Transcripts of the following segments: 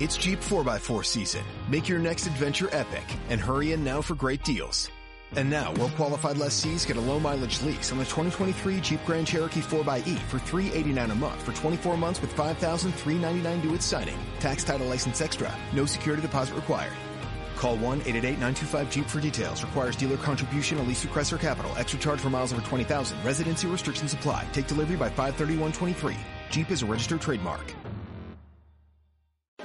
It's Jeep 4x4 season. Make your next adventure epic and hurry in now for great deals. And now, well-qualified lessees get a low-mileage lease on the 2023 Jeep Grand Cherokee 4xE for 389 a month for 24 months with $5,399 due at signing. Tax title license extra. No security deposit required. Call 1-888-925-JEEP for details. Requires dealer contribution, a lease through Chrysler Capital. Extra charge for miles over 20,000. Residency restrictions apply. Take delivery by 531.23. Jeep is a registered trademark.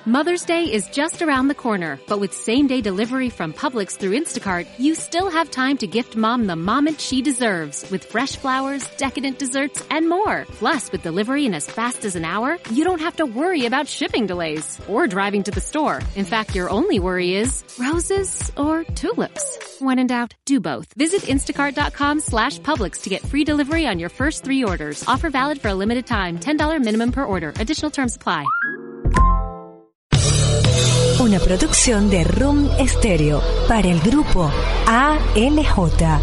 Mother's Day is just around the corner, but with same day delivery from Publix through Instacart, you still have time to gift mom the moment she deserves with fresh flowers, decadent desserts, and more. Plus, with delivery in as fast as an hour, you don't have to worry about shipping delays or driving to the store. In fact, your only worry is roses or tulips. When in doubt, do both. Visit instacart.com slash Publix to get free delivery on your first three orders. Offer valid for a limited time. $10 minimum per order. Additional terms apply. Una producción de Room Stereo para el grupo ALJ.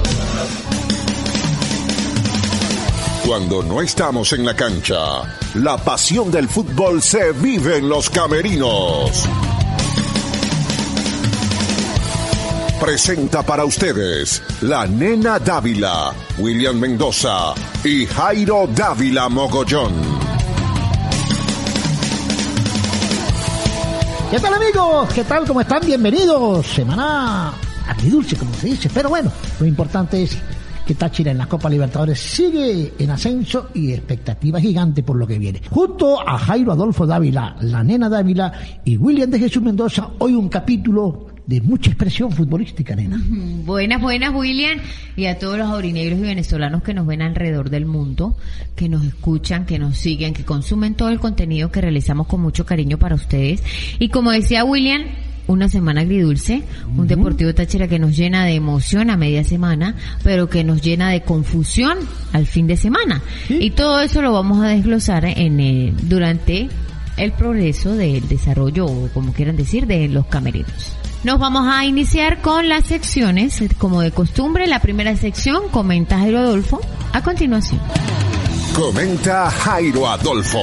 Cuando no estamos en la cancha, la pasión del fútbol se vive en los camerinos. Presenta para ustedes la nena Dávila, William Mendoza y Jairo Dávila Mogollón. ¿Qué tal amigos? ¿Qué tal? ¿Cómo están? Bienvenidos. Semana agridulce, como se dice. Pero bueno, lo importante es que Táchira en la Copa Libertadores sigue en ascenso y expectativa gigante por lo que viene. Junto a Jairo Adolfo Dávila, la nena Dávila y William de Jesús Mendoza, hoy un capítulo de mucha expresión futbolística, nena. Buenas, buenas, William, y a todos los aurinegros y venezolanos que nos ven alrededor del mundo, que nos escuchan, que nos siguen, que consumen todo el contenido que realizamos con mucho cariño para ustedes. Y como decía William, una semana agridulce, un Deportivo Táchira que nos llena de emoción a media semana, pero que nos llena de confusión al fin de semana. Y todo eso lo vamos a desglosar en eh, durante el progreso del desarrollo, o como quieran decir, de los camerinos. Nos vamos a iniciar con las secciones, como de costumbre. La primera sección, comenta Jairo Adolfo. A continuación. Comenta Jairo Adolfo.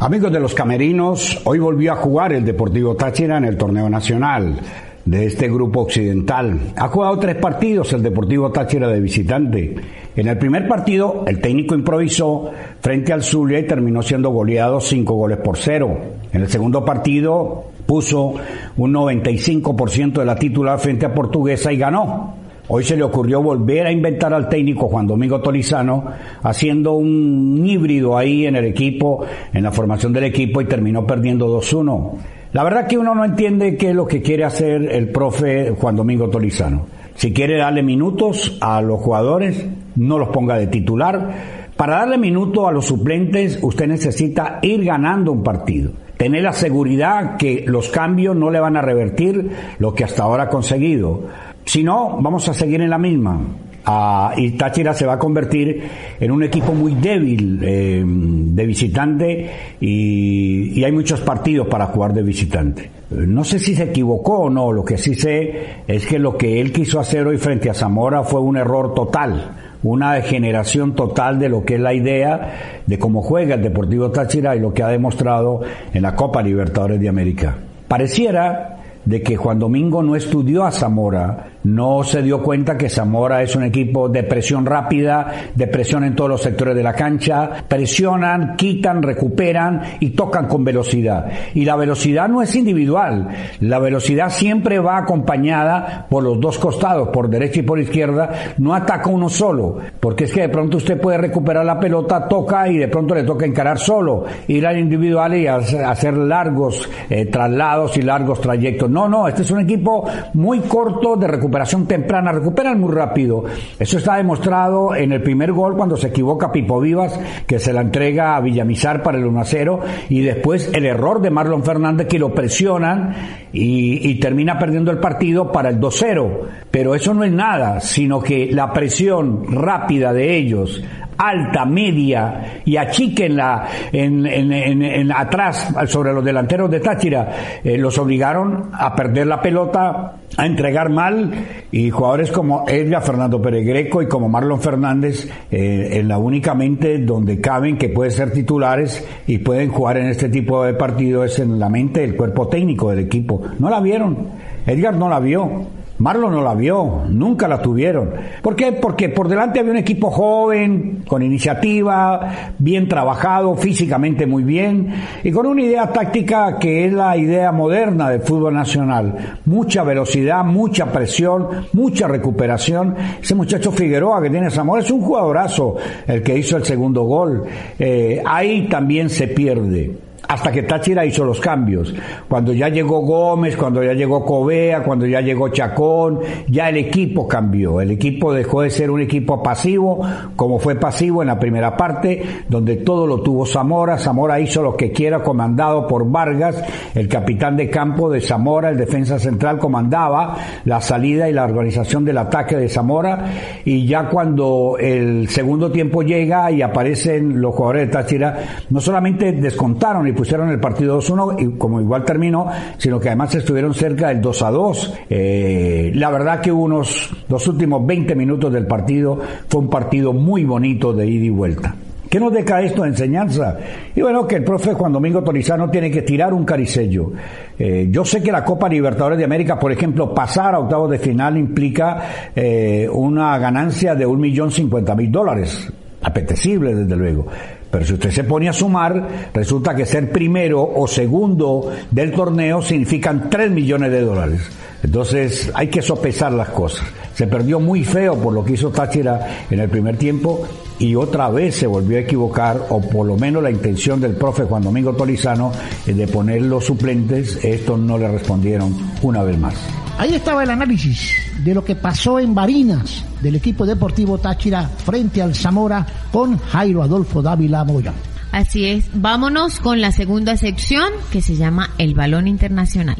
Amigos de los Camerinos, hoy volvió a jugar el Deportivo Táchira en el torneo nacional de este grupo occidental. Ha jugado tres partidos el Deportivo Táchira de visitante. En el primer partido, el técnico improvisó frente al Zulia y terminó siendo goleado cinco goles por cero. En el segundo partido, puso un 95% de la titular frente a Portuguesa y ganó. Hoy se le ocurrió volver a inventar al técnico Juan Domingo Tolizano, haciendo un híbrido ahí en el equipo, en la formación del equipo y terminó perdiendo 2-1. La verdad que uno no entiende qué es lo que quiere hacer el profe Juan Domingo Tolizano. Si quiere darle minutos a los jugadores, no los ponga de titular. Para darle minutos a los suplentes, usted necesita ir ganando un partido. Tener la seguridad que los cambios no le van a revertir lo que hasta ahora ha conseguido. Si no, vamos a seguir en la misma. Ah, y Táchira se va a convertir en un equipo muy débil eh, de visitante y, y hay muchos partidos para jugar de visitante. No sé si se equivocó o no, lo que sí sé es que lo que él quiso hacer hoy frente a Zamora fue un error total, una degeneración total de lo que es la idea de cómo juega el Deportivo Táchira y lo que ha demostrado en la Copa Libertadores de América. Pareciera de que Juan Domingo no estudió a Zamora, no se dio cuenta que Zamora es un equipo de presión rápida, de presión en todos los sectores de la cancha, presionan, quitan, recuperan y tocan con velocidad. Y la velocidad no es individual, la velocidad siempre va acompañada por los dos costados, por derecha y por izquierda, no ataca uno solo, porque es que de pronto usted puede recuperar la pelota, toca y de pronto le toca encarar solo, ir al individual y hacer largos eh, traslados y largos trayectos. No, no, este es un equipo muy corto de recuperación temprana, recuperan muy rápido. Eso está demostrado en el primer gol cuando se equivoca Pipo Vivas, que se la entrega a Villamizar para el 1 a 0, y después el error de Marlon Fernández que lo presionan y, y termina perdiendo el partido para el 2-0. Pero eso no es nada, sino que la presión rápida de ellos alta, media y achiquen la, en, en, atrás sobre los delanteros de Táchira, eh, los obligaron a perder la pelota, a entregar mal y jugadores como Edgar Fernando Peregreco y como Marlon Fernández eh, en la únicamente donde caben que pueden ser titulares y pueden jugar en este tipo de partidos es en la mente del cuerpo técnico del equipo. No la vieron, Edgar no la vio. Marlon no la vio, nunca la tuvieron. ¿Por qué? Porque por delante había un equipo joven, con iniciativa, bien trabajado, físicamente muy bien, y con una idea táctica que es la idea moderna del fútbol nacional. Mucha velocidad, mucha presión, mucha recuperación. Ese muchacho Figueroa que tiene Zamora es un jugadorazo, el que hizo el segundo gol. Eh, ahí también se pierde hasta que Táchira hizo los cambios. Cuando ya llegó Gómez, cuando ya llegó Covea, cuando ya llegó Chacón, ya el equipo cambió. El equipo dejó de ser un equipo pasivo, como fue pasivo en la primera parte, donde todo lo tuvo Zamora. Zamora hizo lo que quiera, comandado por Vargas, el capitán de campo de Zamora, el defensa central comandaba la salida y la organización del ataque de Zamora. Y ya cuando el segundo tiempo llega y aparecen los jugadores de Táchira, no solamente descontaron y pusieron el partido 2-1 y como igual terminó, sino que además estuvieron cerca del 2-2. Eh, la verdad que unos, los últimos 20 minutos del partido fue un partido muy bonito de ida y vuelta. ¿Qué nos deja esto de enseñanza? Y bueno, que el profe Juan Domingo Torizano tiene que tirar un caricello. Eh, yo sé que la Copa Libertadores de América, por ejemplo, pasar a octavos de final implica eh, una ganancia de un millón cincuenta mil dólares. Apetecible, desde luego. Pero si usted se pone a sumar, resulta que ser primero o segundo del torneo significan 3 millones de dólares. Entonces hay que sopesar las cosas. Se perdió muy feo por lo que hizo Táchira en el primer tiempo y otra vez se volvió a equivocar, o por lo menos la intención del profe Juan Domingo Tolizano de poner los suplentes, estos no le respondieron una vez más. Ahí estaba el análisis de lo que pasó en Barinas del equipo deportivo Táchira frente al Zamora con Jairo Adolfo Dávila Moya. Así es, vámonos con la segunda sección que se llama El Balón Internacional.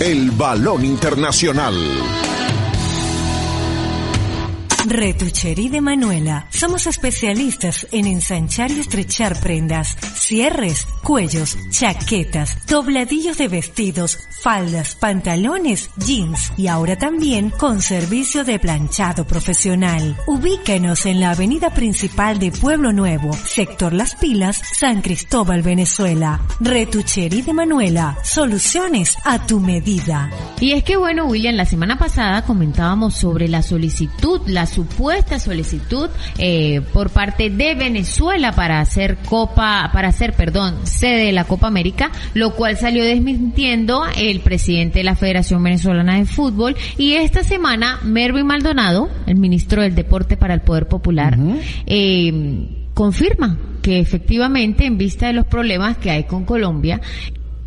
El Balón Internacional. Retucherí de Manuela. Somos especialistas en ensanchar y estrechar prendas, cierres, cuellos, chaquetas, dobladillos de vestidos, faldas, pantalones, jeans y ahora también con servicio de planchado profesional. Ubíquenos en la avenida principal de Pueblo Nuevo, sector Las Pilas, San Cristóbal, Venezuela. Retucherí de Manuela. Soluciones a tu medida. Y es que bueno, William, la semana pasada comentábamos sobre la solicitud, la supuesta solicitud eh, por parte de Venezuela para hacer Copa, para hacer, perdón, sede de la Copa América, lo cual salió desmintiendo el presidente de la Federación Venezolana de Fútbol. Y esta semana Mervyn Maldonado, el ministro del Deporte para el Poder Popular, eh, confirma que efectivamente en vista de los problemas que hay con Colombia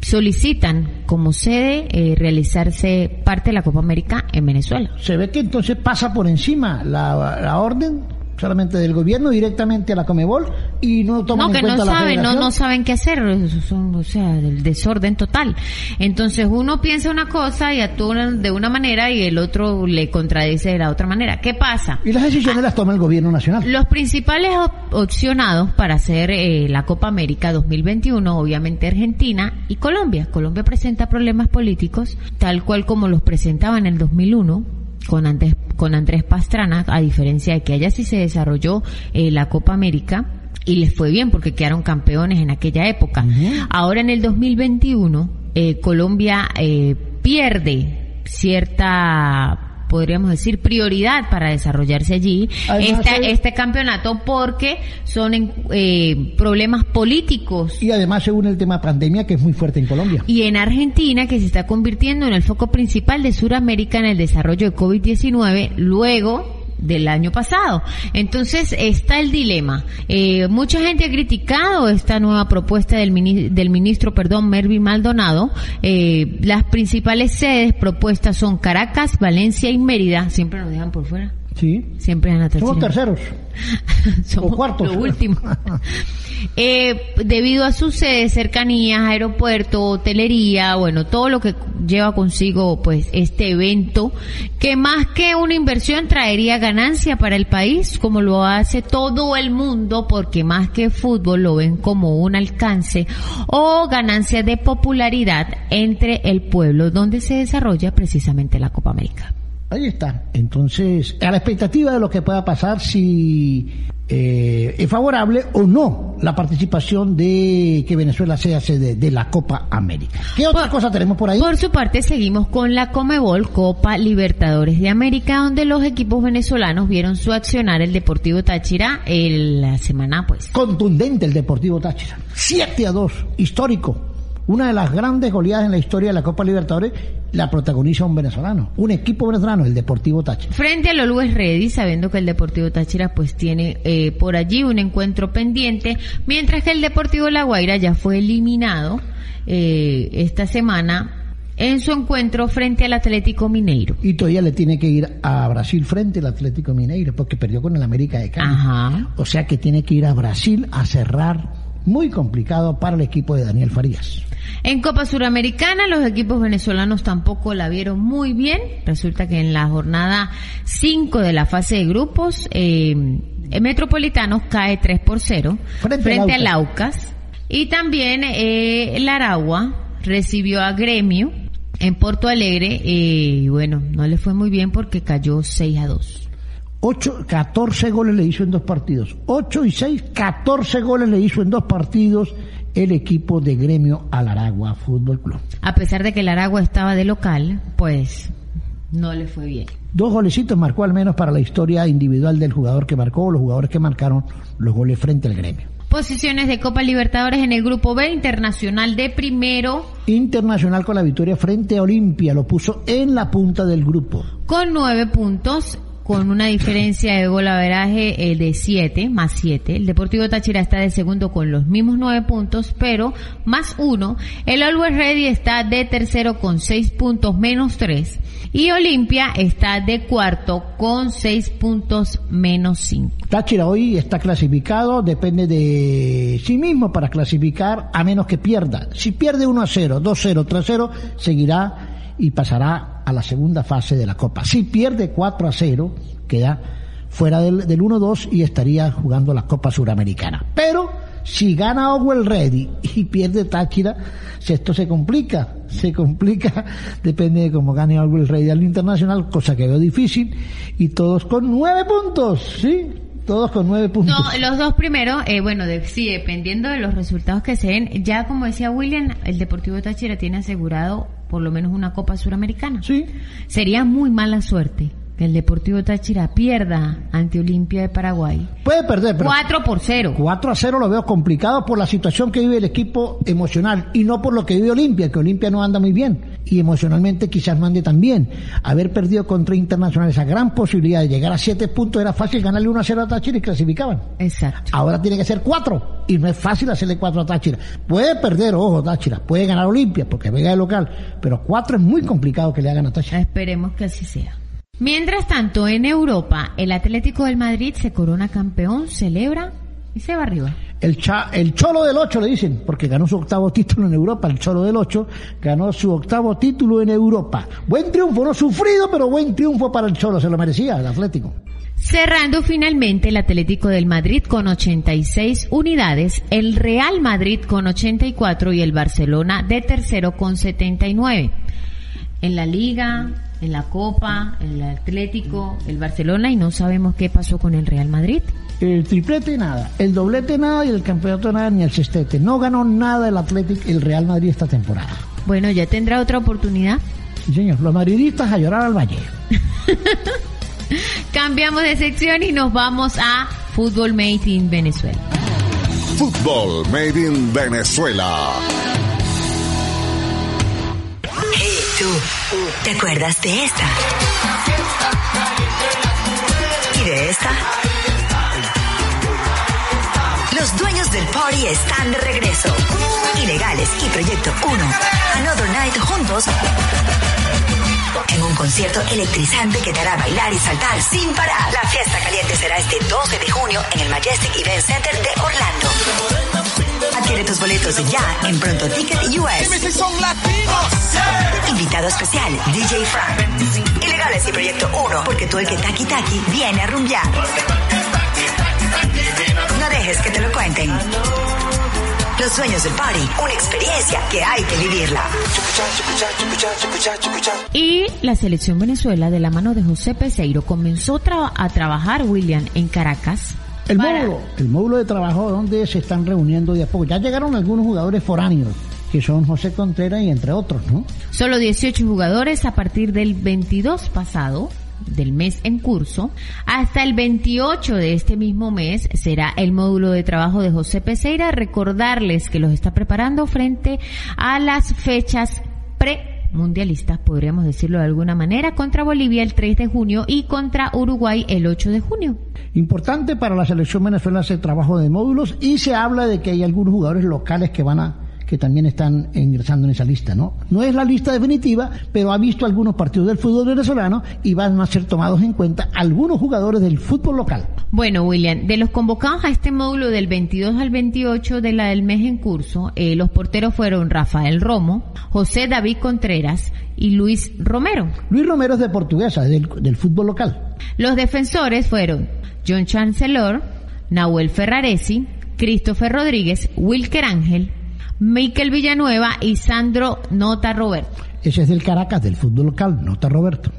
solicitan como sede eh, realizarse parte de la Copa América en Venezuela. Se ve que entonces pasa por encima la, la orden solamente del gobierno directamente a la Comebol y no toman no, en cuenta no saben, la no, no saben qué hacer, son, o sea, del desorden total. Entonces uno piensa una cosa y actúa de una manera y el otro le contradice de la otra manera. ¿Qué pasa? Y las decisiones las toma el gobierno nacional. Los principales opcionados para hacer eh, la Copa América 2021, obviamente Argentina y Colombia. Colombia presenta problemas políticos, tal cual como los presentaba en el 2001 con Andrés, con Andrés Pastrana, a diferencia de que allá sí se desarrolló eh, la Copa América y les fue bien porque quedaron campeones en aquella época. Ahora en el 2021, eh, Colombia eh, pierde cierta podríamos decir, prioridad para desarrollarse allí este, este campeonato porque son eh, problemas políticos. Y además según el tema pandemia que es muy fuerte en Colombia. Y en Argentina que se está convirtiendo en el foco principal de Sudamérica en el desarrollo de COVID-19 luego del año pasado. Entonces está el dilema. Eh, mucha gente ha criticado esta nueva propuesta del, del ministro, perdón, Mervyn Maldonado. Eh, las principales sedes propuestas son Caracas, Valencia y Mérida. Siempre nos dejan por fuera. Sí. Siempre gana Táchira. Somos terceros. Somos o cuartos. Lo último. Eh, debido a sus sedes, cercanías, aeropuerto, hotelería, bueno, todo lo que lleva consigo pues este evento, que más que una inversión traería ganancia para el país, como lo hace todo el mundo, porque más que fútbol lo ven como un alcance o ganancia de popularidad entre el pueblo donde se desarrolla precisamente la Copa América. Ahí está. Entonces, a la expectativa de lo que pueda pasar, si eh, es favorable o no la participación de que Venezuela sea sede de la Copa América. ¿Qué otra Por- cosa tenemos por ahí? Por su parte, seguimos con la Comebol Copa Libertadores de América, donde los equipos venezolanos vieron su accionar el Deportivo Táchira el- la semana, pues. Contundente el Deportivo Táchira. 7 a 2, histórico. Una de las grandes goleadas en la historia de la Copa Libertadores la protagoniza un venezolano. Un equipo venezolano, el Deportivo Táchira. Frente al Always Ready, sabiendo que el Deportivo Táchira pues tiene eh, por allí un encuentro pendiente, mientras que el Deportivo La Guaira ya fue eliminado eh, esta semana en su encuentro frente al Atlético Mineiro. Y todavía le tiene que ir a Brasil frente al Atlético Mineiro, porque perdió con el América de Cali. Ajá. O sea que tiene que ir a Brasil a cerrar. Muy complicado para el equipo de Daniel Farías. En Copa Suramericana los equipos venezolanos tampoco la vieron muy bien. Resulta que en la jornada 5 de la fase de grupos, eh, el Metropolitanos cae 3 por 0 Frente frente, al al Aucas. Y también eh, el Aragua recibió a Gremio en Porto Alegre. eh, y bueno, no le fue muy bien porque cayó 6 a 2. 8, 14 goles le hizo en dos partidos. 8 y 6, 14 goles le hizo en dos partidos el equipo de gremio al Aragua Fútbol Club. A pesar de que el Aragua estaba de local, pues no le fue bien. Dos golecitos marcó al menos para la historia individual del jugador que marcó, o los jugadores que marcaron los goles frente al gremio. Posiciones de Copa Libertadores en el grupo B, Internacional de primero Internacional con la victoria frente a Olimpia, lo puso en la punta del grupo. con nueve puntos, con una diferencia de golaveraje eh, de siete, más siete. El Deportivo Táchira está de segundo con los mismos nueve puntos, pero más uno. El Always Ready está de tercero con seis puntos menos tres. Y Olimpia está de cuarto con seis puntos menos cinco. Táchira hoy está clasificado, depende de sí mismo para clasificar, a menos que pierda. Si pierde 1 a 0, 2 0, 3 0, seguirá y pasará a la segunda fase de la Copa. Si pierde 4 a 0, queda fuera del, del 1-2 y estaría jugando la Copa Suramericana. Pero si gana Owell Ready y pierde Táchira, si esto se complica, se complica, depende de cómo gane Owell Ready al internacional, cosa que veo difícil, y todos con nueve puntos, ¿sí? Todos con nueve puntos. No, los dos primeros, eh, bueno, de- sí, dependiendo de los resultados que se den, ya como decía William, el Deportivo Táchira tiene asegurado por lo menos una Copa Suramericana. Sí, Sería muy mala suerte que el Deportivo Táchira pierda ante Olimpia de Paraguay. puede perder, pero 4 por 0. 4 a 0 lo veo complicado por la situación que vive el equipo emocional y no por lo que vive Olimpia, que Olimpia no anda muy bien y emocionalmente quizás no ande tan bien. Haber perdido contra Internacional esa gran posibilidad de llegar a 7 puntos era fácil ganarle 1 a 0 a Táchira y clasificaban. Exacto. Ahora tiene que ser 4 y no es fácil hacerle 4 a Táchira. Puede perder, ojo, Táchira, puede ganar Olimpia porque venga de local, pero 4 es muy complicado que le hagan a Táchira. Esperemos que así sea. Mientras tanto, en Europa, el Atlético del Madrid se corona campeón, celebra y se va arriba. El, cha- el Cholo del 8 le dicen, porque ganó su octavo título en Europa. El Cholo del 8 ganó su octavo título en Europa. Buen triunfo, no sufrido, pero buen triunfo para el Cholo. Se lo merecía el Atlético. Cerrando finalmente el Atlético del Madrid con 86 unidades, el Real Madrid con 84 y el Barcelona de tercero con 79. En la Liga, en la Copa, el Atlético, el Barcelona y no sabemos qué pasó con el Real Madrid. El triplete nada, el doblete nada y el campeonato nada ni el cestete. No ganó nada el Atlético, el Real Madrid esta temporada. Bueno, ya tendrá otra oportunidad. Sí, señor, los madridistas a llorar al valle. Cambiamos de sección y nos vamos a Fútbol Made in Venezuela. Fútbol Made in Venezuela. Tú, ¿te acuerdas de esta? ¿Y de esta? Los dueños del party están de regreso. Ilegales y Proyecto 1. Another Night juntos en un concierto electrizante que te hará bailar y saltar sin parar. La fiesta caliente será este 12 de junio en el Majestic Event Center de Orlando. Adquiere tus boletos ya en Pronto Ticket US. Invitado especial, DJ Frank. Ilegales y Proyecto 1, porque tú el que taqui taqui viene a rumbear. No dejes que te lo cuenten. Los sueños del party, una experiencia que hay que vivirla. Y la selección Venezuela, de la mano de José Peseiro, comenzó tra- a trabajar, William, en Caracas. El para- módulo, el módulo de trabajo donde se están reuniendo de a poco. Ya llegaron algunos jugadores foráneos, que son José Contreras y entre otros, ¿no? Solo 18 jugadores a partir del 22 pasado del mes en curso hasta el 28 de este mismo mes será el módulo de trabajo de José Peseira. Recordarles que los está preparando frente a las fechas pre-mundialistas, podríamos decirlo de alguna manera, contra Bolivia el 3 de junio y contra Uruguay el 8 de junio. Importante para la selección venezolana ese trabajo de módulos y se habla de que hay algunos jugadores locales que van a que también están ingresando en esa lista, ¿no? No es la lista definitiva, pero ha visto algunos partidos del fútbol venezolano y van a ser tomados en cuenta algunos jugadores del fútbol local. Bueno, William, de los convocados a este módulo del 22 al 28 de la del mes en curso, eh, los porteros fueron Rafael Romo, José David Contreras y Luis Romero. Luis Romero es de Portuguesa, es del, del fútbol local. Los defensores fueron John Chancellor, Nahuel Ferraresi, Christopher Rodríguez, Wilker Ángel, Miquel Villanueva y Sandro Nota Roberto. Ese es del Caracas, del fútbol local, nota Roberto.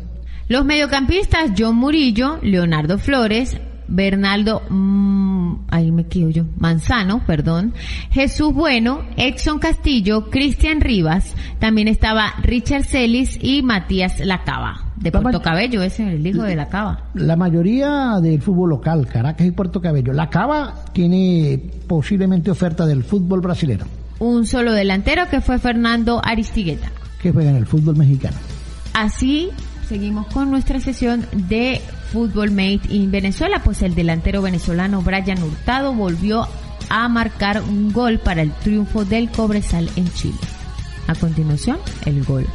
Los mediocampistas John Murillo, Leonardo Flores, Bernaldo, mm, ahí me quedo yo, Manzano, perdón, Jesús Bueno, Exxon Castillo, Cristian Rivas, también estaba Richard Celis y Matías Lacaba, de La Puerto Cabello, ese es el hijo de Lacaba. La mayoría del fútbol local, Caracas y Puerto Cabello. La Cava tiene posiblemente oferta del fútbol brasilero, Un solo delantero que fue Fernando Aristigueta. que juega en el fútbol mexicano. Así seguimos con nuestra sesión de Fútbol Made in Venezuela, pues el delantero venezolano Brian Hurtado volvió a marcar un gol para el triunfo del Cobresal en Chile. A continuación, el gol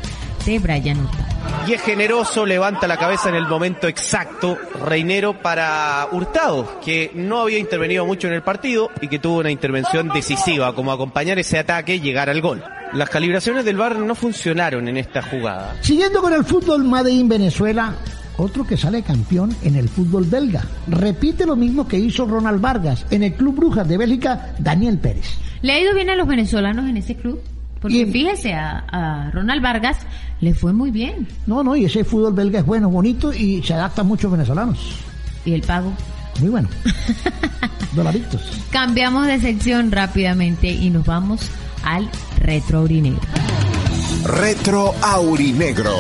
de Brian Hurtado. y es generoso, levanta la cabeza en el momento exacto, Reinero para Hurtado, que no había intervenido mucho en el partido y que tuvo una intervención decisiva, como acompañar ese ataque y llegar al gol. Las calibraciones del VAR no funcionaron en esta jugada. Siguiendo con el fútbol Made in Venezuela, otro que sale campeón en el fútbol belga. Repite lo mismo que hizo Ronald Vargas en el Club Brujas de Bélgica, Daniel Pérez. ¿Le ha ido bien a los venezolanos en ese club? Porque Y- fíjese, a, a Ronald Vargas le fue muy bien. No, no, y ese fútbol belga es bueno, bonito y se adapta a muchos venezolanos. Y el pago. Muy bueno. Dolaritos. Cambiamos de sección rápidamente y nos vamos al retro aurinegro. Retro Aurinegro.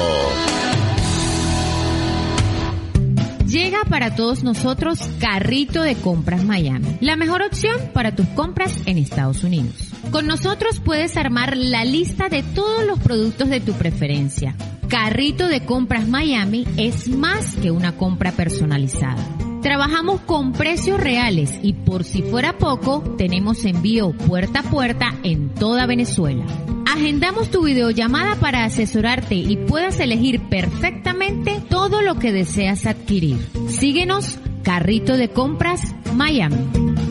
Llega para todos nosotros Carrito de Compras Miami, la mejor opción para tus compras en Estados Unidos. Con nosotros puedes armar la lista de todos los productos de tu preferencia. Carrito de Compras Miami es más que una compra personalizada. Trabajamos con precios reales y por si fuera poco, tenemos envío puerta a puerta en toda Venezuela. Agendamos tu videollamada para asesorarte y puedas elegir perfectamente todo lo que deseas adquirir. Síguenos, Carrito de Compras, Miami.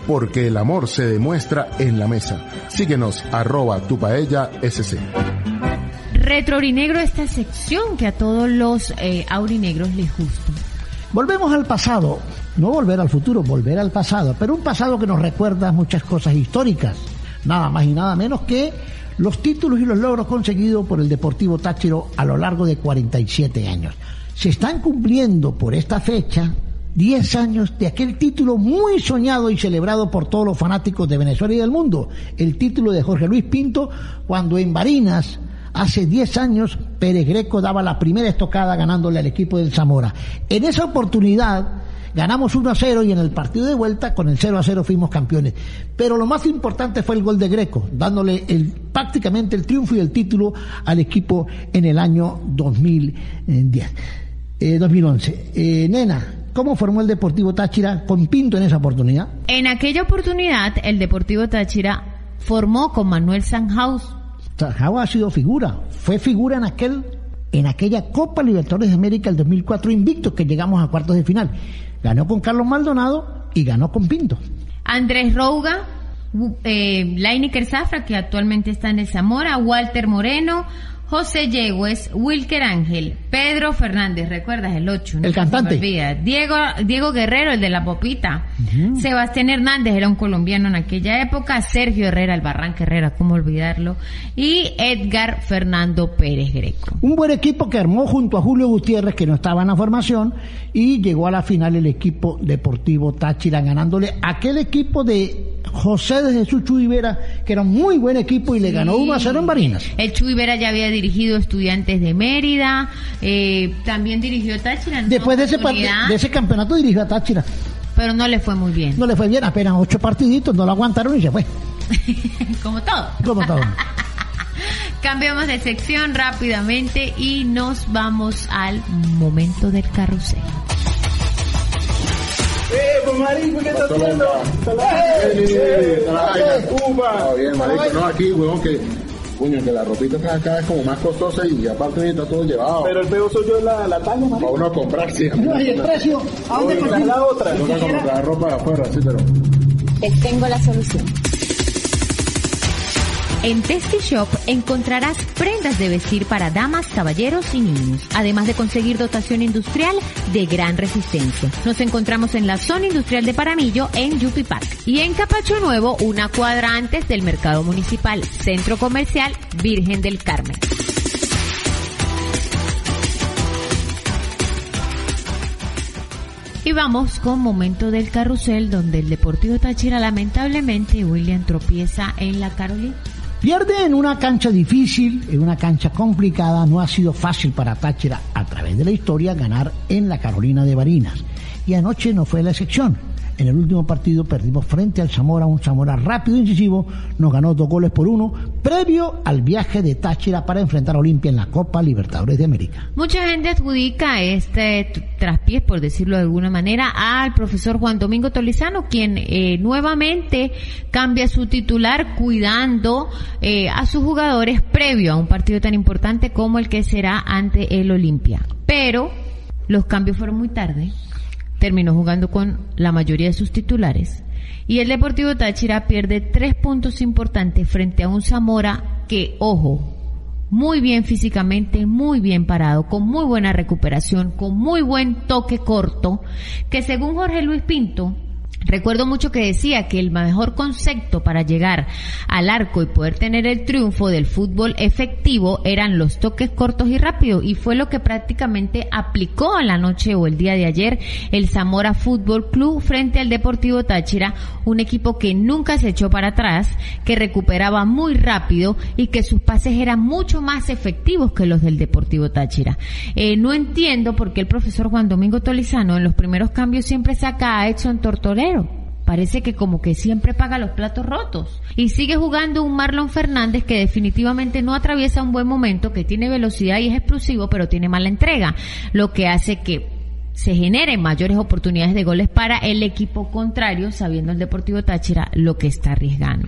Porque el amor se demuestra en la mesa. Síguenos, arroba tu paella SC. Retro Aurinegro, esta sección que a todos los eh, aurinegros les gusta. Volvemos al pasado, no volver al futuro, volver al pasado, pero un pasado que nos recuerda muchas cosas históricas, nada más y nada menos que los títulos y los logros conseguidos por el Deportivo Táchiro a lo largo de 47 años. Se están cumpliendo por esta fecha 10 años de aquel título muy soñado y celebrado por todos los fanáticos de Venezuela y del mundo, el título de Jorge Luis Pinto cuando en Barinas Hace 10 años Pérez Greco daba la primera estocada ganándole al equipo del Zamora. En esa oportunidad ganamos 1 a 0 y en el partido de vuelta con el 0 a 0 fuimos campeones. Pero lo más importante fue el gol de Greco, dándole el, prácticamente el triunfo y el título al equipo en el año 2010. 2011. Eh, nena, ¿cómo formó el Deportivo Táchira con Pinto en esa oportunidad? En aquella oportunidad, el Deportivo Táchira formó con Manuel Sanhaus. Sanhaus ha sido figura, fue figura en aquel en aquella Copa Libertadores de América el 2004 invicto que llegamos a cuartos de final. Ganó con Carlos Maldonado y ganó con Pinto. Andrés Rouga, eh, Lainiker Zafra, que actualmente está en el Zamora, Walter Moreno, José Yegües, Wilker Ángel, Pedro Fernández, ¿recuerdas el 8? el cantante. Diego, Diego Guerrero, el de la popita. Sebastián Hernández era un colombiano en aquella época. Sergio Herrera, el Barranca Herrera, ¿cómo olvidarlo? Y Edgar Fernando Pérez Greco. Un buen equipo que armó junto a Julio Gutiérrez, que no estaba en la formación, y llegó a la final el equipo deportivo Táchira, ganándole aquel equipo de José de Jesús Chuivera, que era un muy buen equipo y le ganó 1 a 0 en Barinas. El Chuivera ya había dirigido estudiantes de Mérida, eh, también dirigió Táchira. Después de ese, de ese campeonato dirigió a Táchira. Pero no le fue muy bien. No le fue bien, apenas ocho partiditos, no lo aguantaron y se fue. Como todo. Como todo. Cambiamos de sección rápidamente y nos vamos al momento del carrusel. ¡Eh, pues marico, qué estás haciendo? ¡Eh, bien, marico, no, aquí, huevón, que Coño, que la ropita está acá es como más costosa y aparte está todo llevado. Pero el peor soy yo la, la talla, marico. Para uno a comprar, sí. No, y el precio, ¿a dónde compras la otra? Que comprar ropa de afuera, sí, pero... Te tengo la solución. En Testy Shop encontrarás prendas de vestir para damas, caballeros y niños, además de conseguir dotación industrial de gran resistencia. Nos encontramos en la zona industrial de Paramillo, en Yupi Park. Y en Capacho Nuevo, una cuadra antes del Mercado Municipal, Centro Comercial Virgen del Carmen. Y vamos con momento del carrusel donde el Deportivo Táchira lamentablemente William tropieza en la Carolina. Pierde en una cancha difícil, en una cancha complicada, no ha sido fácil para Táchira a través de la historia ganar en la Carolina de Barinas. Y anoche no fue la excepción. En el último partido perdimos frente al Zamora, un Zamora rápido e incisivo, nos ganó dos goles por uno, previo al viaje de Táchira para enfrentar a Olimpia en la Copa Libertadores de América. Mucha gente adjudica este traspiés, por decirlo de alguna manera, al profesor Juan Domingo Tolizano, quien eh, nuevamente cambia su titular cuidando eh, a sus jugadores previo a un partido tan importante como el que será ante el Olimpia. Pero los cambios fueron muy tarde terminó jugando con la mayoría de sus titulares. Y el Deportivo Táchira pierde tres puntos importantes frente a un Zamora que, ojo, muy bien físicamente, muy bien parado, con muy buena recuperación, con muy buen toque corto, que según Jorge Luis Pinto, Recuerdo mucho que decía que el mejor concepto para llegar al arco y poder tener el triunfo del fútbol efectivo eran los toques cortos y rápidos y fue lo que prácticamente aplicó a la noche o el día de ayer el Zamora Fútbol Club frente al Deportivo Táchira, un equipo que nunca se echó para atrás, que recuperaba muy rápido y que sus pases eran mucho más efectivos que los del Deportivo Táchira. Eh, no entiendo por qué el profesor Juan Domingo Tolizano en los primeros cambios siempre saca a Edson Tortorero Parece que como que siempre paga los platos rotos. Y sigue jugando un Marlon Fernández que definitivamente no atraviesa un buen momento, que tiene velocidad y es explosivo, pero tiene mala entrega. Lo que hace que se generen mayores oportunidades de goles para el equipo contrario, sabiendo el Deportivo Táchira lo que está arriesgando.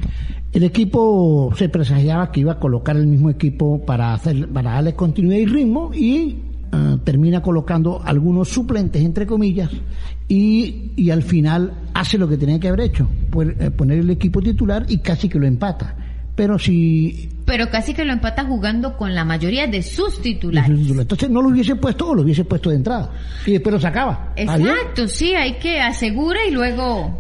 El equipo se presagiaba que iba a colocar el mismo equipo para hacer, para darle continuidad y ritmo y Ah, termina colocando algunos suplentes, entre comillas, y, y, al final hace lo que tenía que haber hecho, eh, poner el equipo titular y casi que lo empata. Pero si... Pero casi que lo empata jugando con la mayoría de sus titulares. Entonces no lo hubiese puesto o lo hubiese puesto de entrada. Y después lo sacaba. Exacto, sí, hay que asegura y luego...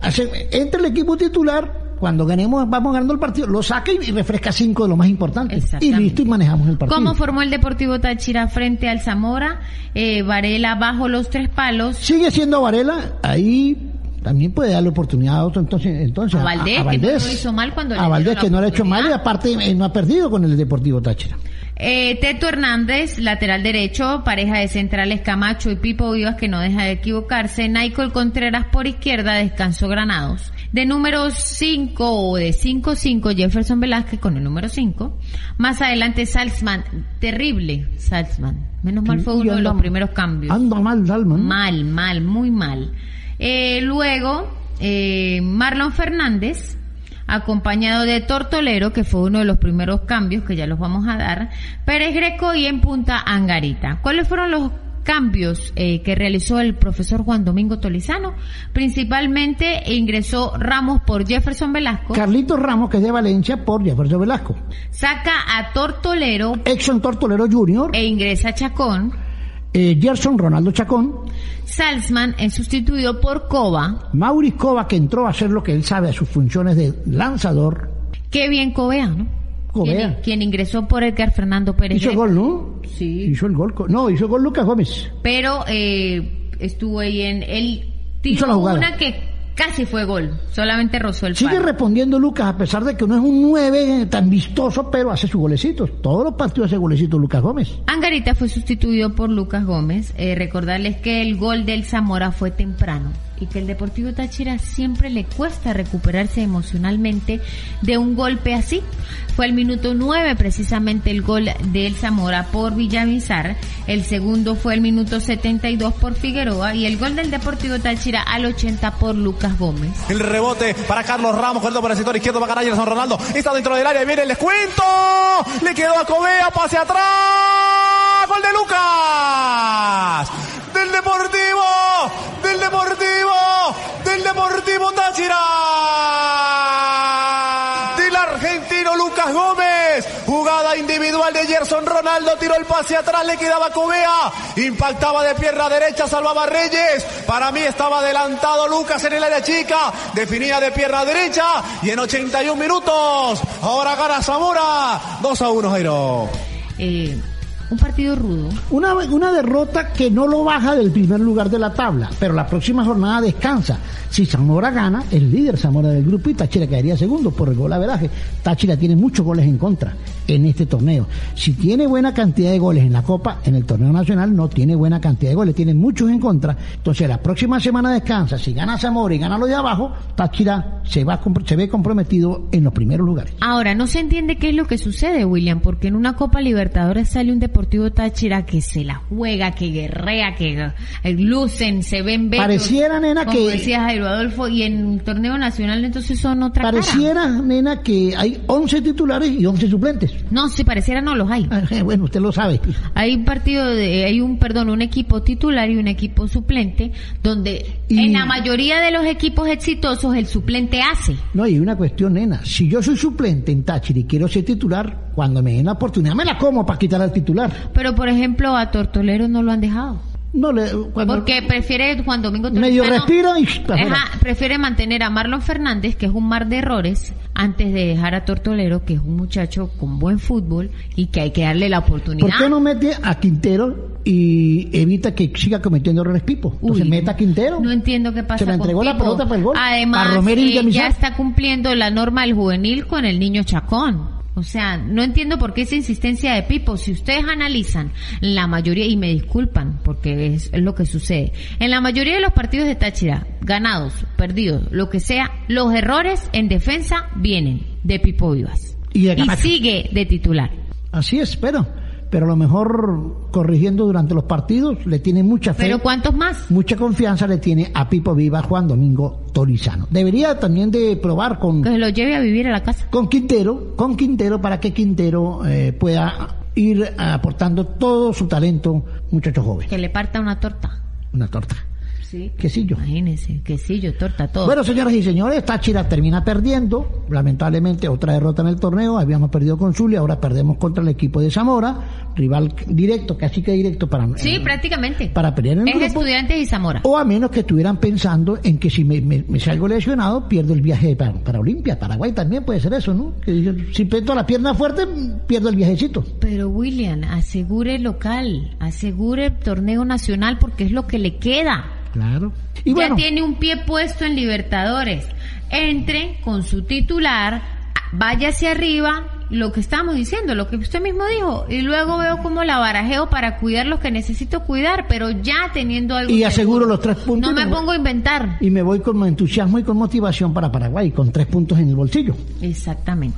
entra el equipo titular, cuando ganemos, vamos ganando el partido, lo saca y refresca cinco de lo más importante. Y listo, y manejamos el partido. ¿Cómo formó el Deportivo Táchira frente al Zamora? Eh, Varela bajo los tres palos. Sigue siendo Varela, ahí también puede darle oportunidad a otro entonces, entonces A Valdés, que no lo hizo mal cuando a Valdés que no lo ha hecho mal y aparte eh, no ha perdido con el Deportivo Táchira. Eh, Teto Hernández, lateral derecho, pareja de centrales Camacho y Pipo Vivas, que no deja de equivocarse. Naicol Contreras por izquierda, descansó Granados. De número 5 o de 5-5, Jefferson Velázquez con el número 5. Más adelante Salzman, terrible Salzman. Menos mal fue uno de los primeros cambios. Anda mal, Salman. Mal, mal, muy mal. Eh, luego, eh, Marlon Fernández, acompañado de Tortolero, que fue uno de los primeros cambios que ya los vamos a dar, Pérez Greco y en punta Angarita. ¿Cuáles fueron los cambios eh, que realizó el profesor Juan Domingo Tolizano? Principalmente ingresó Ramos por Jefferson Velasco, Carlitos Ramos, que es de Valencia, por Jefferson Velasco. saca a Tortolero Exxon Tortolero Jr., e ingresa Chacón. eh, Gerson Ronaldo Chacón, Salzman es sustituido por Cova. Maurice Cova, que entró a hacer lo que él sabe a sus funciones de lanzador. Qué bien Covea, ¿no? Quien, quien ingresó por Edgar Fernando Pérez. Hizo el Greco. gol, ¿no? Sí. Hizo el gol. No, hizo el gol Lucas Gómez. Pero eh, estuvo ahí en... Él Hizo la tiró jugada. una que casi fue gol. Solamente rozó el Sigue palo. respondiendo Lucas, a pesar de que no es un 9 tan vistoso, pero hace sus golecitos. Todos los partidos hace golecitos Lucas Gómez. Angarita fue sustituido por Lucas Gómez. Eh, recordarles que el gol del Zamora fue temprano que el Deportivo Táchira siempre le cuesta recuperarse emocionalmente de un golpe así. Fue al minuto 9 precisamente el gol del Zamora por Villamizar. El segundo fue el minuto 72 por Figueroa y el gol del Deportivo Táchira al 80 por Lucas Gómez. El rebote para Carlos Ramos, corriendo por el sector izquierdo para Gerson Ronaldo. Está dentro del área y viene el descuento. Le quedó a Covea, pase atrás. Gol de Lucas. Del Deportivo. Del Deportivo. Del Deportivo Táchira. Del argentino Lucas Gómez. Jugada individual de Gerson Ronaldo. Tiró el pase atrás. Le quedaba a Covea. Impactaba de pierna derecha. Salvaba Reyes. Para mí estaba adelantado Lucas en el área chica. Definía de pierna derecha. Y en 81 minutos. Ahora gana Zamora. 2 a 1, Jairo. Eh, un partido rudo. Una, una derrota que no lo baja del primer lugar de la tabla, pero la próxima jornada descansa. Si Zamora gana, el líder Zamora del grupo y Táchira quedaría segundo por el gol averaje. Táchira tiene muchos goles en contra en este torneo. Si tiene buena cantidad de goles en la Copa, en el torneo nacional no tiene buena cantidad de goles, tiene muchos en contra. Entonces la próxima semana descansa. Si gana Zamora y gana los de abajo, Táchira se, va, se ve comprometido en los primeros lugares. Ahora, no se entiende qué es lo que sucede, William, porque en una Copa Libertadores sale un Deportivo Táchira que se la juega, que guerrea, que lucen, se ven bellos. Pareciera, nena, como que- decía Jairo Adolfo, y en un torneo nacional entonces son otra cara. Pareciera, nena, que hay 11 titulares y 11 suplentes. No, si pareciera no los hay. Bueno, usted lo sabe. Hay un partido de, hay un, perdón, un equipo titular y un equipo suplente, donde Y- en la mayoría de los equipos exitosos el suplente hace. No, y una cuestión, nena. Si yo soy suplente en Táchira y quiero ser titular, cuando me den la oportunidad me la como para quitar al titular. Pero, por ejemplo, a Tortolero no lo han dejado. No le, cuando Porque prefiere Juan Domingo medio respira y. Ajá, prefiere mantener a Marlon Fernández, que es un mar de errores, antes de dejar a Tortolero, que es un muchacho con buen fútbol y que hay que darle la oportunidad. ¿Por qué no mete a Quintero y evita que siga cometiendo errores Pipo? Entonces Uy, meta a Quintero. No entiendo qué pasa Se le con entregó la pelota para el gol. Además, A Romero y eh, ya está cumpliendo la norma del juvenil con el niño Chacón. O sea, no entiendo por qué esa insistencia de Pipo. Si ustedes analizan la mayoría, y me disculpan porque es, lo que sucede, en la mayoría de los partidos de Táchira, ganados, perdidos, lo que sea, los errores en defensa vienen de Pipo Vivas. Y de Camacho. sigue de titular. Así es, pero, pero a lo mejor corrigiendo durante los partidos le tiene mucha fe. Pero ¿cuántos más? Mucha confianza le tiene a Pipo Viva Juan Domingo Tolizano. Debería también de probar con, Que se lo lleve a vivir a la casa. con Quintero, con Quintero para que Quintero eh, pueda ir aportando todo su talento, muchacho joven. Que le parta una torta. Una torta. Sí. Quesillo. Imagínense, quesillo, torta, todo. Bueno, señoras y señores, Táchira termina perdiendo. Lamentablemente, otra derrota en el torneo. Habíamos perdido con Zulia, ahora perdemos contra el equipo de Zamora. Rival directo, casi que directo para, sí, eh, prácticamente. para pelear en el es grupo. estudiantes y Zamora. O a menos que estuvieran pensando en que si me, me- me salgo lesionado, pierdo el viaje para, para Olimpia. Paraguay también puede ser eso, ¿no? Que yo, si peto la pierna fuerte, pierdo el viajecito. Pero William, asegure local, asegure torneo nacional porque es lo que le queda. Claro. Y ya bueno, tiene un pie puesto en Libertadores. Entre con su titular, vaya hacia arriba, lo que estamos diciendo, lo que usted mismo dijo, y luego veo como la barajeo para cuidar lo que necesito cuidar, pero ya teniendo algo. y seguro. aseguro los tres puntos. No y me voy- pongo a inventar. Y me voy con entusiasmo y con motivación para Paraguay, con tres puntos en el bolsillo. Exactamente.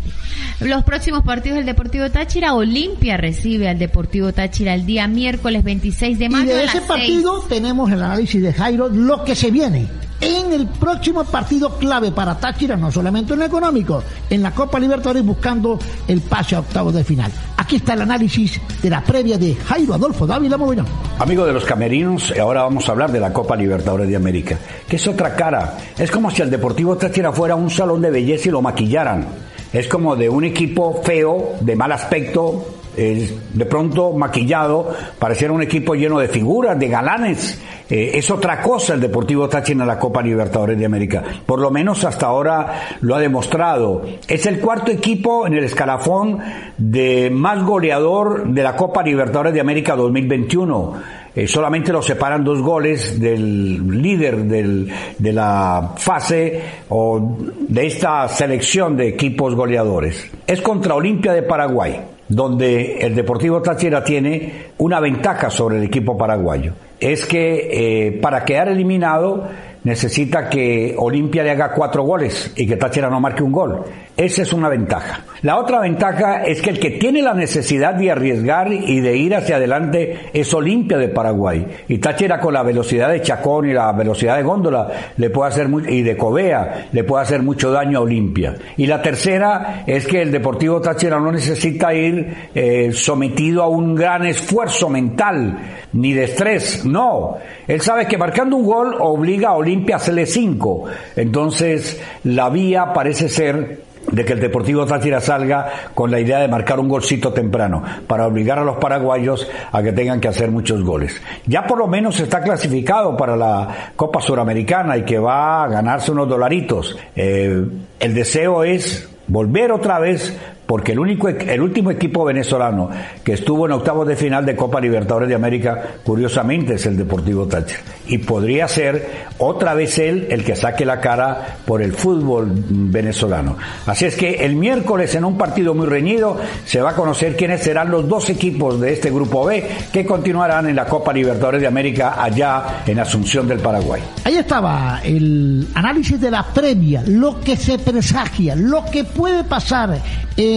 Los próximos partidos del Deportivo Táchira, Olimpia recibe al Deportivo Táchira el día miércoles 26 de Y mayo. de a ese las partido tenemos el análisis de Jairo, lo que se viene en el próximo partido clave para Táchira, no solamente en lo económico, en la Copa Libertadores buscando el pase a octavos de final. Aquí está el análisis de la previa de Jairo Adolfo Dávila Moverón. Amigo de los camerinos, ahora vamos a hablar de la Copa Libertadores de América, que es otra cara. Es como si el Deportivo Táchira fuera un salón de belleza y lo maquillaran. Es como de un equipo feo, de mal aspecto, eh, de pronto maquillado, pareciera un equipo lleno de figuras, de galanes. Eh, es otra cosa el Deportivo Táchira en la Copa Libertadores de América. Por lo menos hasta ahora lo ha demostrado. Es el cuarto equipo en el escalafón de más goleador de la Copa Libertadores de América 2021. Eh, solamente lo separan dos goles del líder de la fase o de esta selección de equipos goleadores. Es contra Olimpia de Paraguay, donde el Deportivo Táchira tiene una ventaja sobre el equipo paraguayo. Es que eh, para quedar eliminado necesita que Olimpia le haga cuatro goles y que Táchira no marque un gol. Esa es una ventaja. La otra ventaja es que el que tiene la necesidad de arriesgar y de ir hacia adelante es Olimpia de Paraguay. Y Táchira con la velocidad de Chacón y la velocidad de Góndola le puede hacer muy- y de Covea le puede hacer mucho daño a Olimpia. Y la tercera es que el Deportivo Táchira no necesita ir eh, sometido a un gran esfuerzo mental ni de estrés. No, él sabe que marcando un gol obliga a Olimpia a hacerle cinco. Entonces la vía parece ser de que el Deportivo Táchira salga con la idea de marcar un golcito temprano para obligar a los paraguayos a que tengan que hacer muchos goles. Ya por lo menos está clasificado para la Copa Suramericana y que va a ganarse unos dolaritos. Eh, el deseo es volver otra vez porque el único el último equipo venezolano que estuvo en octavos de final de Copa Libertadores de América curiosamente es el Deportivo Táchira y podría ser otra vez él el que saque la cara por el fútbol venezolano. Así es que el miércoles en un partido muy reñido se va a conocer quiénes serán los dos equipos de este grupo B que continuarán en la Copa Libertadores de América allá en Asunción del Paraguay. Ahí estaba el análisis de la previa, lo que se presagia, lo que puede pasar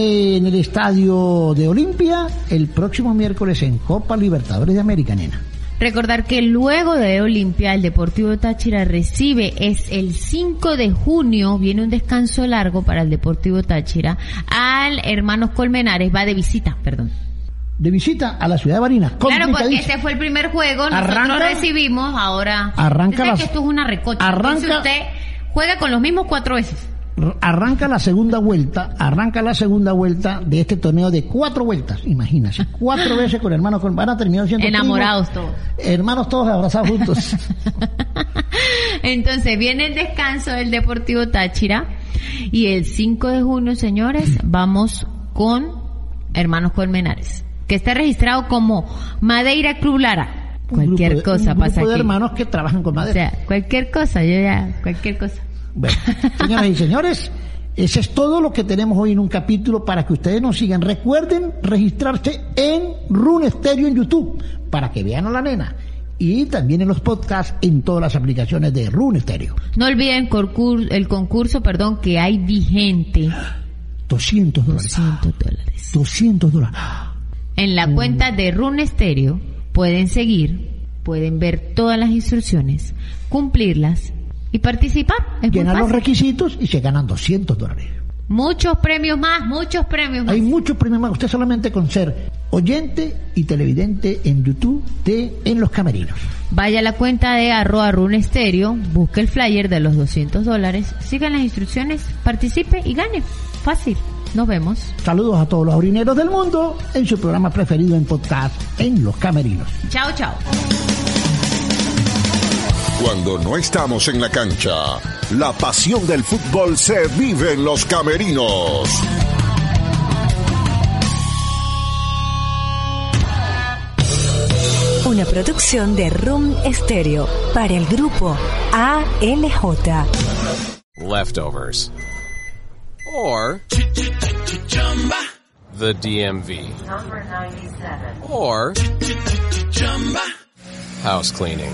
el estadio de Olimpia el próximo miércoles en Copa Libertadores de América, nena. Recordar que luego de Olimpia, el Deportivo Táchira recibe, es el 5 de junio, viene un descanso largo para el Deportivo Táchira, al Hermanos Colmenares, va de visita, perdón. De visita a la ciudad de Barinas. Claro, porque este fue el primer juego, nosotros Arranca- recibimos, ahora... Arranca las- que esto es una recocha, arranca- entonces usted juega con los mismos cuatro veces. Arranca la segunda vuelta, arranca la segunda vuelta de este torneo de cuatro vueltas, imagínate, cuatro veces con hermanos con van a terminar siendo Enamorados primos, todos. hermanos todos abrazados juntos. Entonces viene el descanso del Deportivo Táchira y el 5 de junio, señores, vamos con Hermanos Colmenares, que está registrado como Madeira Club Lara. Cualquier de- cosa un pasa aquí. hermanos que trabajan con O madera. sea, cualquier cosa, yo ya, cualquier cosa. Bueno, señoras y señores, ese es todo lo que tenemos hoy en un capítulo para que ustedes nos sigan. Recuerden registrarse en Rune Stereo en YouTube para que vean a la nena. Y también en los podcasts en todas las aplicaciones de Rune Stereo. No olviden el concurso, perdón, que hay vigente 200 dólares. 200 dólares. 200 dólares. En la cuenta de Rune Stereo pueden seguir, pueden ver todas las instrucciones, cumplirlas y participar. Es muy Llenan los requisitos y se ganan 200 dólares. Muchos premios más, muchos premios más. Hay muchos premios más. Usted solamente con ser oyente y televidente en YouTube de En los Camerinos. Vaya a la cuenta de arroba Rune Stereo, busque el flyer de los 200 dólares, sigan las instrucciones, participe y gane. Fácil. Nos vemos. Saludos a todos los aurineros del mundo en su programa preferido en podcast En los Camerinos. Chao, chao. Cuando no estamos en la cancha, la pasión del fútbol se vive en los camerinos. Una producción de Room Stereo para el grupo ALJ. Leftovers. Or the DMV. Or house cleaning.